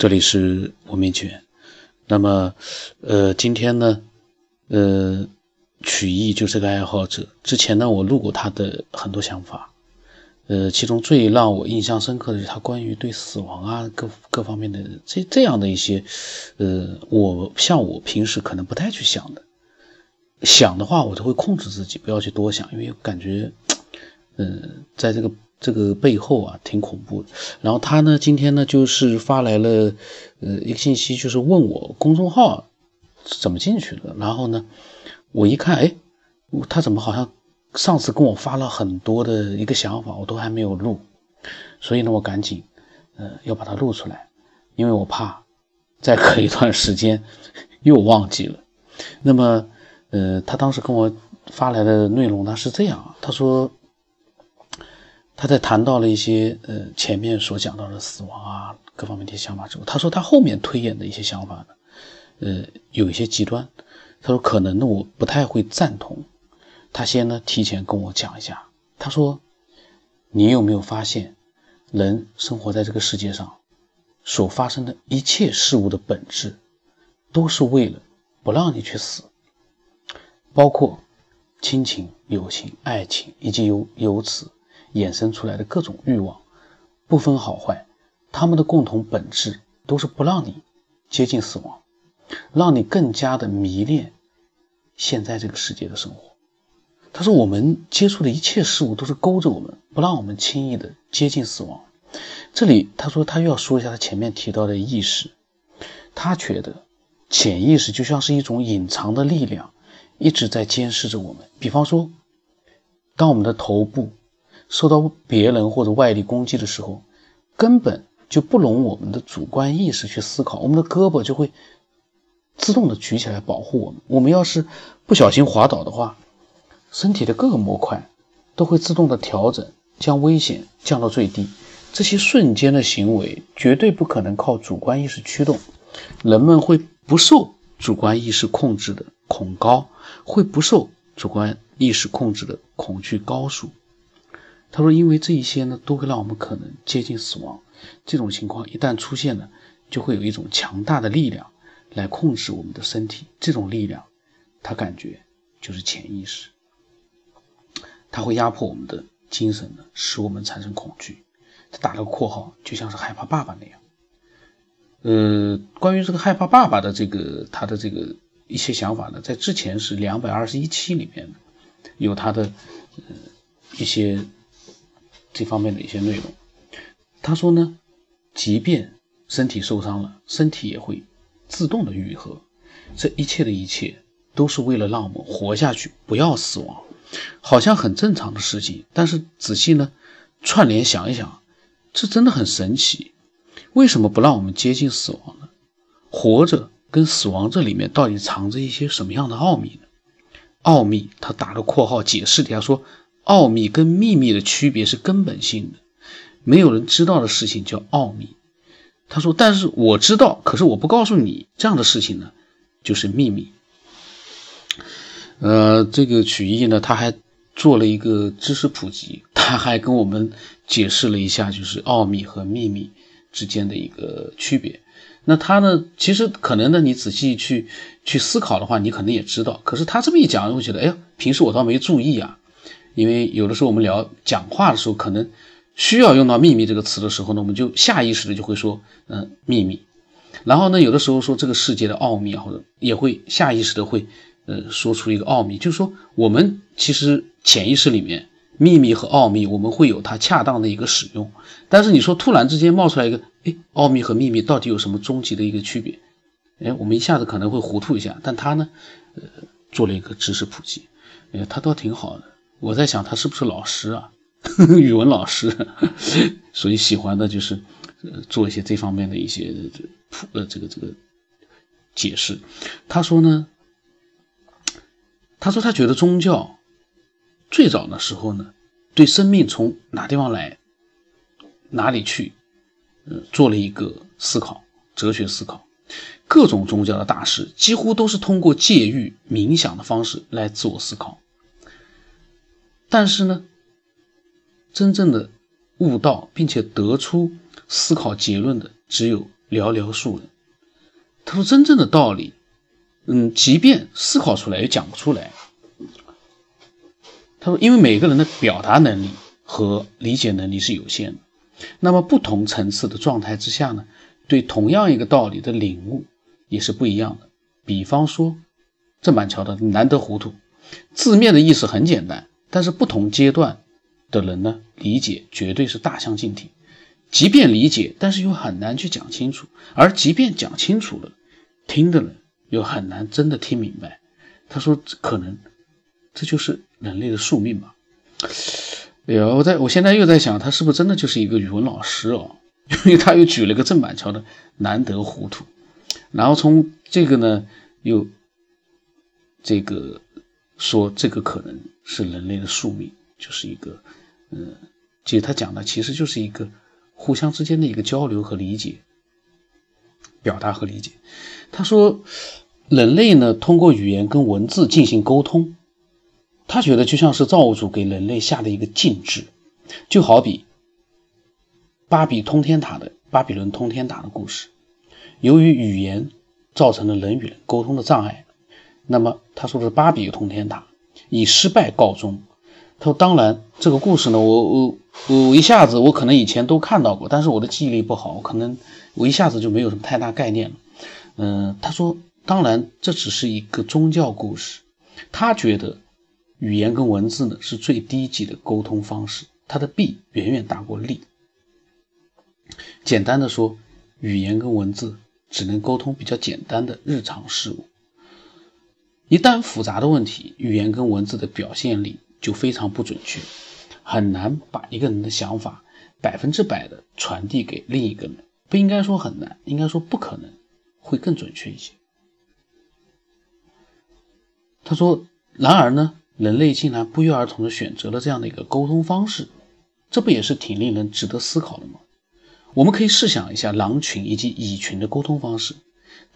这里是文明圈。那么，呃，今天呢，呃，曲艺就是个爱好者。之前呢，我录过他的很多想法，呃，其中最让我印象深刻的是他关于对死亡啊各各方面的这这样的一些，呃，我像我平时可能不太去想的，想的话我就会控制自己不要去多想，因为感觉，嗯，在这个。这个背后啊，挺恐怖的。然后他呢，今天呢，就是发来了，呃，一个信息，就是问我公众号怎么进去的。然后呢，我一看，哎，他怎么好像上次跟我发了很多的一个想法，我都还没有录。所以呢，我赶紧，呃，要把它录出来，因为我怕再隔一段时间又忘记了。那么，呃，他当时跟我发来的内容呢是这样，他说。他在谈到了一些呃前面所讲到的死亡啊各方面的想法之后，他说他后面推演的一些想法呢，呃有一些极端，他说可能呢我不太会赞同，他先呢提前跟我讲一下，他说你有没有发现，人生活在这个世界上所发生的一切事物的本质，都是为了不让你去死，包括亲情、友情、爱情，以及由由此。衍生出来的各种欲望，不分好坏，他们的共同本质都是不让你接近死亡，让你更加的迷恋现在这个世界的生活。他说，我们接触的一切事物都是勾着我们，不让我们轻易的接近死亡。这里他说，他又要说一下他前面提到的意识。他觉得潜意识就像是一种隐藏的力量，一直在监视着我们。比方说，当我们的头部。受到别人或者外力攻击的时候，根本就不容我们的主观意识去思考，我们的胳膊就会自动的举起来保护我们。我们要是不小心滑倒的话，身体的各个模块都会自动的调整，将危险降到最低。这些瞬间的行为绝对不可能靠主观意识驱动，人们会不受主观意识控制的恐高，会不受主观意识控制的恐惧高速。他说：“因为这一些呢，都会让我们可能接近死亡。这种情况一旦出现了，就会有一种强大的力量来控制我们的身体。这种力量，他感觉就是潜意识，他会压迫我们的精神呢，使我们产生恐惧。他打了个括号，就像是害怕爸爸那样。呃，关于这个害怕爸爸的这个他的这个一些想法呢，在之前是两百二十一期里面有他的呃一些。”这方面的一些内容，他说呢，即便身体受伤了，身体也会自动的愈合。这一切的一切都是为了让我们活下去，不要死亡，好像很正常的事情。但是仔细呢，串联想一想，这真的很神奇。为什么不让我们接近死亡呢？活着跟死亡这里面到底藏着一些什么样的奥秘呢？奥秘，他打个括号解释底下说。奥秘跟秘密的区别是根本性的，没有人知道的事情叫奥秘。他说：“但是我知道，可是我不告诉你这样的事情呢，就是秘密。”呃，这个曲艺呢，他还做了一个知识普及，他还跟我们解释了一下，就是奥秘和秘密之间的一个区别。那他呢，其实可能呢，你仔细去去思考的话，你可能也知道。可是他这么一讲，我觉得，哎呀，平时我倒没注意啊。因为有的时候我们聊讲话的时候，可能需要用到“秘密”这个词的时候呢，我们就下意识的就会说“嗯，秘密”。然后呢，有的时候说这个世界的奥秘啊，或者也会下意识的会呃说出一个奥秘，就是说我们其实潜意识里面“秘密”和“奥秘”，我们会有它恰当的一个使用。但是你说突然之间冒出来一个，哎，奥秘和秘密到底有什么终极的一个区别？哎，我们一下子可能会糊涂一下。但他呢，呃，做了一个知识普及，呃，他倒挺好的。我在想他是不是老师啊，语文老师，所以喜欢的就是呃做一些这方面的一些普呃这个这个解释。他说呢，他说他觉得宗教最早的时候呢，对生命从哪地方来哪里去，呃做了一个思考，哲学思考。各种宗教的大师几乎都是通过戒欲冥想的方式来自我思考。但是呢，真正的悟道并且得出思考结论的只有寥寥数人。他说：“真正的道理，嗯，即便思考出来也讲不出来。”他说：“因为每个人的表达能力和理解能力是有限的，那么不同层次的状态之下呢，对同样一个道理的领悟也是不一样的。比方说，郑板桥的‘难得糊涂’，字面的意思很简单，但是不同阶段的人呢，理解绝对是大相径庭。即便理解，但是又很难去讲清楚；而即便讲清楚了，听的人又很难真的听明白。他说，可能这就是。”人类的宿命吧。哎呀，我在我现在又在想，他是不是真的就是一个语文老师哦？因为他又举了个郑板桥的“难得糊涂”，然后从这个呢，又这个说这个可能是人类的宿命，就是一个，嗯，其实他讲的其实就是一个互相之间的一个交流和理解，表达和理解。他说，人类呢，通过语言跟文字进行沟通。他觉得就像是造物主给人类下的一个禁制，就好比巴比通天塔的巴比伦通天塔的故事，由于语言造成了人与人沟通的障碍，那么他说的是巴比通天塔以失败告终。他说：“当然，这个故事呢，我我我一下子我可能以前都看到过，但是我的记忆力不好，我可能我一下子就没有什么太大概念了。”嗯，他说：“当然，这只是一个宗教故事。”他觉得。语言跟文字呢是最低级的沟通方式，它的弊远远大过利。简单的说，语言跟文字只能沟通比较简单的日常事物。一旦复杂的问题，语言跟文字的表现力就非常不准确，很难把一个人的想法百分之百的传递给另一个人。不应该说很难，应该说不可能，会更准确一些。他说：“然而呢？”人类竟然不约而同的选择了这样的一个沟通方式，这不也是挺令人值得思考的吗？我们可以试想一下狼群以及蚁群的沟通方式。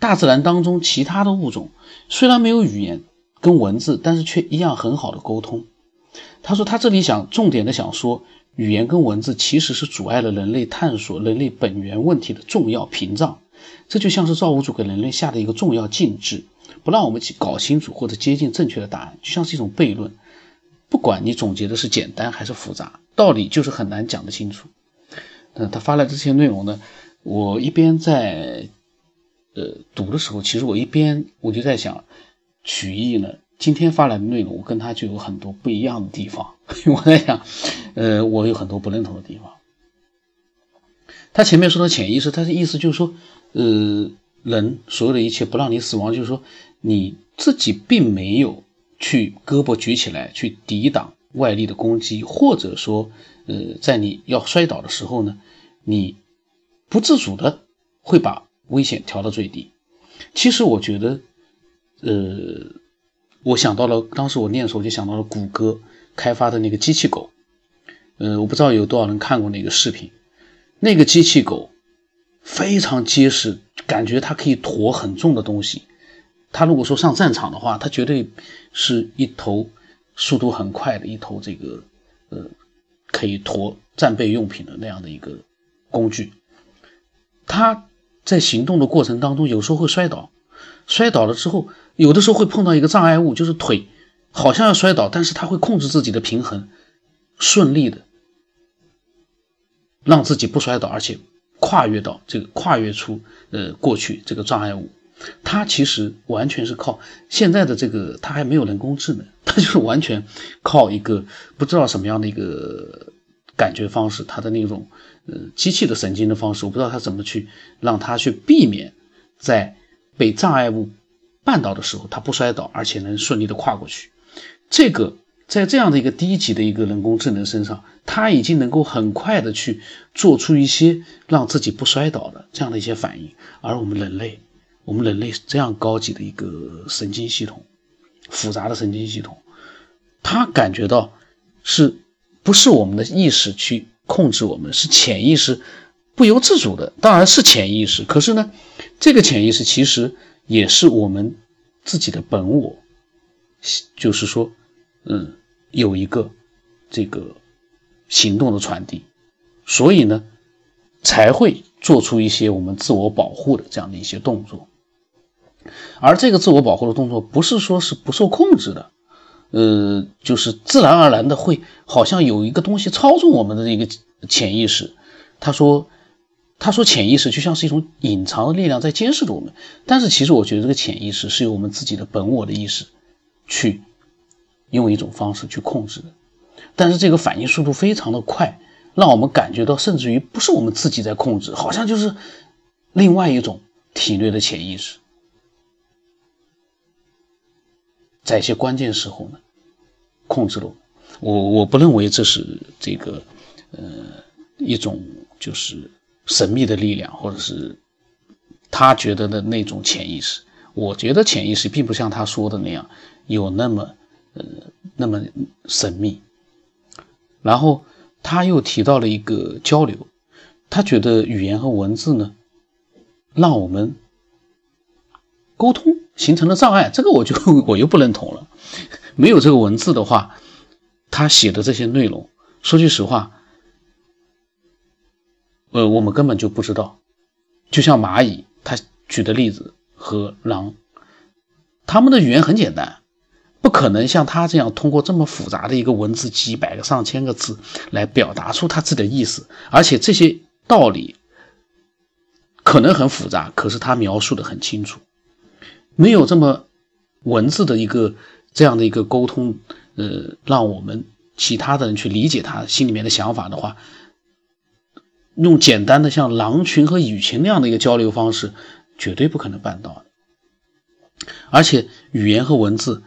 大自然当中其他的物种虽然没有语言跟文字，但是却一样很好的沟通。他说他这里想重点的想说，语言跟文字其实是阻碍了人类探索人类本源问题的重要屏障。这就像是造物主给人类下的一个重要禁制。不让我们去搞清楚或者接近正确的答案，就像是一种悖论。不管你总结的是简单还是复杂，道理就是很难讲得清楚。嗯，他发来这些内容呢，我一边在呃读的时候，其实我一边我就在想，曲艺呢今天发来的内容，我跟他就有很多不一样的地方。我在想，呃，我有很多不认同的地方。他前面说的潜意识，他的意思就是说，呃。人所有的一切不让你死亡，就是说你自己并没有去胳膊举起来去抵挡外力的攻击，或者说，呃，在你要摔倒的时候呢，你不自主的会把危险调到最低。其实我觉得，呃，我想到了当时我念的时候就想到了谷歌开发的那个机器狗，呃，我不知道有多少人看过那个视频，那个机器狗非常结实。感觉它可以驮很重的东西，它如果说上战场的话，它绝对是一头速度很快的一头这个呃可以驮战备用品的那样的一个工具。它在行动的过程当中，有时候会摔倒，摔倒了之后，有的时候会碰到一个障碍物，就是腿好像要摔倒，但是它会控制自己的平衡，顺利的让自己不摔倒，而且。跨越到这个跨越出呃过去这个障碍物，它其实完全是靠现在的这个，它还没有人工智能，它就是完全靠一个不知道什么样的一个感觉方式，它的那种呃机器的神经的方式，我不知道它怎么去让它去避免在被障碍物绊倒的时候，它不摔倒，而且能顺利的跨过去，这个。在这样的一个低级的一个人工智能身上，它已经能够很快的去做出一些让自己不摔倒的这样的一些反应，而我们人类，我们人类这样高级的一个神经系统，复杂的神经系统，它感觉到是不是我们的意识去控制我们，是潜意识不由自主的，当然是潜意识，可是呢，这个潜意识其实也是我们自己的本我，就是说。嗯，有一个这个行动的传递，所以呢，才会做出一些我们自我保护的这样的一些动作。而这个自我保护的动作，不是说是不受控制的，呃，就是自然而然的会，好像有一个东西操纵我们的一个潜意识。他说，他说潜意识就像是一种隐藏的力量在监视着我们。但是其实我觉得这个潜意识是由我们自己的本我的意识去用一种方式去控制的。但是这个反应速度非常的快，让我们感觉到甚至于不是我们自己在控制，好像就是另外一种体内的潜意识。在一些关键时候呢，控制了我。我不认为这是这个，呃，一种就是神秘的力量，或者是他觉得的那种潜意识。我觉得潜意识并不像他说的那样有那么，呃，那么神秘。然后他又提到了一个交流，他觉得语言和文字呢，让我们沟通。形成了障碍，这个我就 我又不认同了。没有这个文字的话，他写的这些内容，说句实话，呃，我们根本就不知道。就像蚂蚁，他举的例子和狼，他们的语言很简单，不可能像他这样通过这么复杂的一个文字，几百个、上千个字来表达出他自己的意思。而且这些道理可能很复杂，可是他描述的很清楚。没有这么文字的一个这样的一个沟通，呃，让我们其他的人去理解他心里面的想法的话，用简单的像狼群和蚁群那样的一个交流方式，绝对不可能办到的。而且语言和文字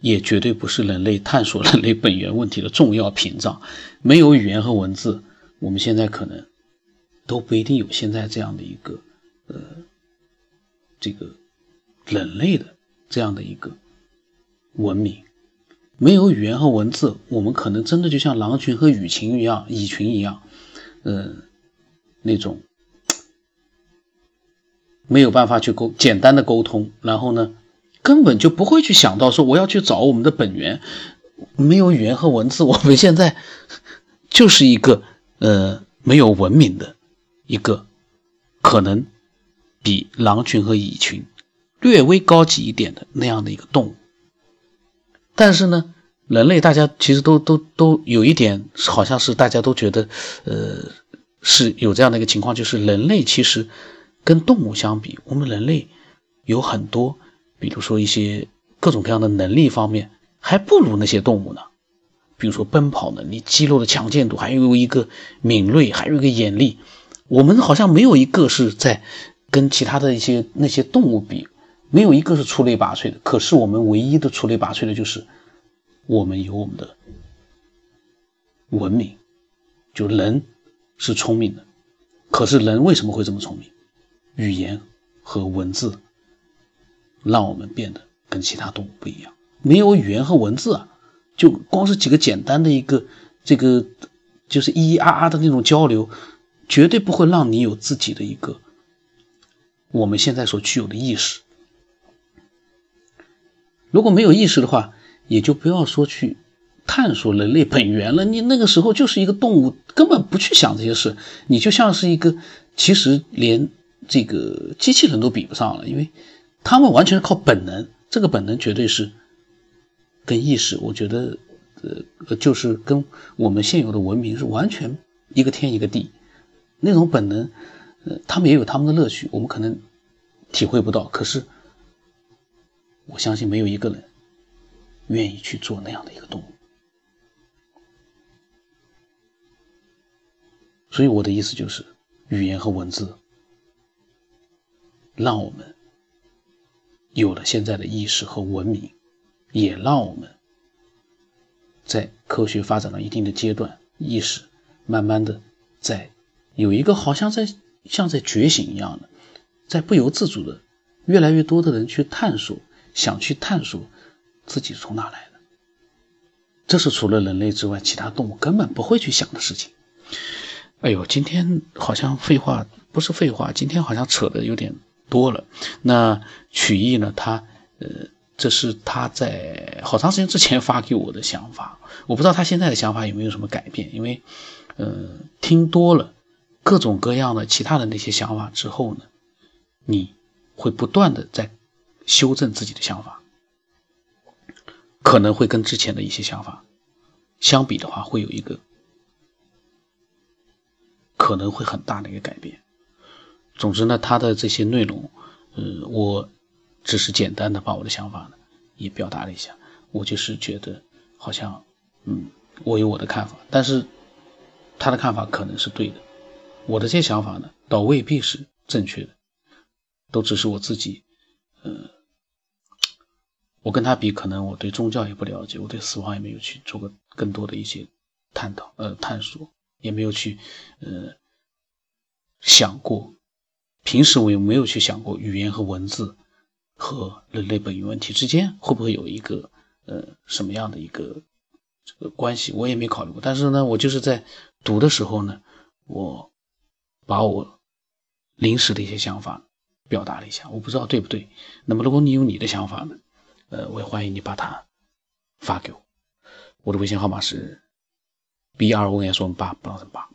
也绝对不是人类探索人类本源问题的重要屏障。没有语言和文字，我们现在可能都不一定有现在这样的一个呃这个。人类的这样的一个文明，没有语言和文字，我们可能真的就像狼群和蚁群一样，蚁群一样，呃，那种没有办法去沟简单的沟通，然后呢，根本就不会去想到说我要去找我们的本源。没有语言和文字，我们现在就是一个呃没有文明的一个可能比狼群和蚁群。略微高级一点的那样的一个动物，但是呢，人类大家其实都都都有一点，好像是大家都觉得，呃，是有这样的一个情况，就是人类其实跟动物相比，我们人类有很多，比如说一些各种各样的能力方面，还不如那些动物呢。比如说奔跑能力、肌肉的强健度，还有一个敏锐，还有一个眼力，我们好像没有一个是在跟其他的一些那些动物比。没有一个是出类拔萃的，可是我们唯一的出类拔萃的就是我们有我们的文明，就人是聪明的，可是人为什么会这么聪明？语言和文字让我们变得跟其他动物不一样。没有语言和文字啊，就光是几个简单的一个这个就是咿咿啊啊的那种交流，绝对不会让你有自己的一个我们现在所具有的意识。如果没有意识的话，也就不要说去探索人类本源了。你那个时候就是一个动物，根本不去想这些事。你就像是一个，其实连这个机器人都比不上了，因为他们完全是靠本能。这个本能绝对是跟意识，我觉得，呃，就是跟我们现有的文明是完全一个天一个地。那种本能，呃，他们也有他们的乐趣，我们可能体会不到。可是。我相信没有一个人愿意去做那样的一个动物，所以我的意思就是，语言和文字让我们有了现在的意识和文明，也让我们在科学发展到一定的阶段，意识慢慢的在有一个好像在像在觉醒一样的，在不由自主的越来越多的人去探索。想去探索自己从哪来的，这是除了人类之外，其他动物根本不会去想的事情。哎呦，今天好像废话不是废话，今天好像扯的有点多了。那曲艺呢？他呃，这是他在好长时间之前发给我的想法，我不知道他现在的想法有没有什么改变，因为呃，听多了各种各样的其他的那些想法之后呢，你会不断的在修正自己的想法，可能会跟之前的一些想法相比的话，会有一个可能会很大的一个改变。总之呢，他的这些内容，呃，我只是简单的把我的想法呢也表达了一下。我就是觉得好像，嗯，我有我的看法，但是他的看法可能是对的，我的这些想法呢，倒未必是正确的，都只是我自己，呃，我跟他比，可能我对宗教也不了解，我对死亡也没有去做过更多的一些探讨，呃，探索，也没有去，呃，想过。平时我也没有去想过语言和文字和人类本源问题之间会不会有一个呃什么样的一个这个关系，我也没考虑过。但是呢，我就是在读的时候呢，我把我临时的一些想法表达了一下，我不知道对不对。那么如果你有你的想法呢，呃，我也欢迎你把它发给我。我的微信号码是 b r o n s 八八八。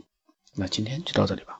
那今天就到这里吧。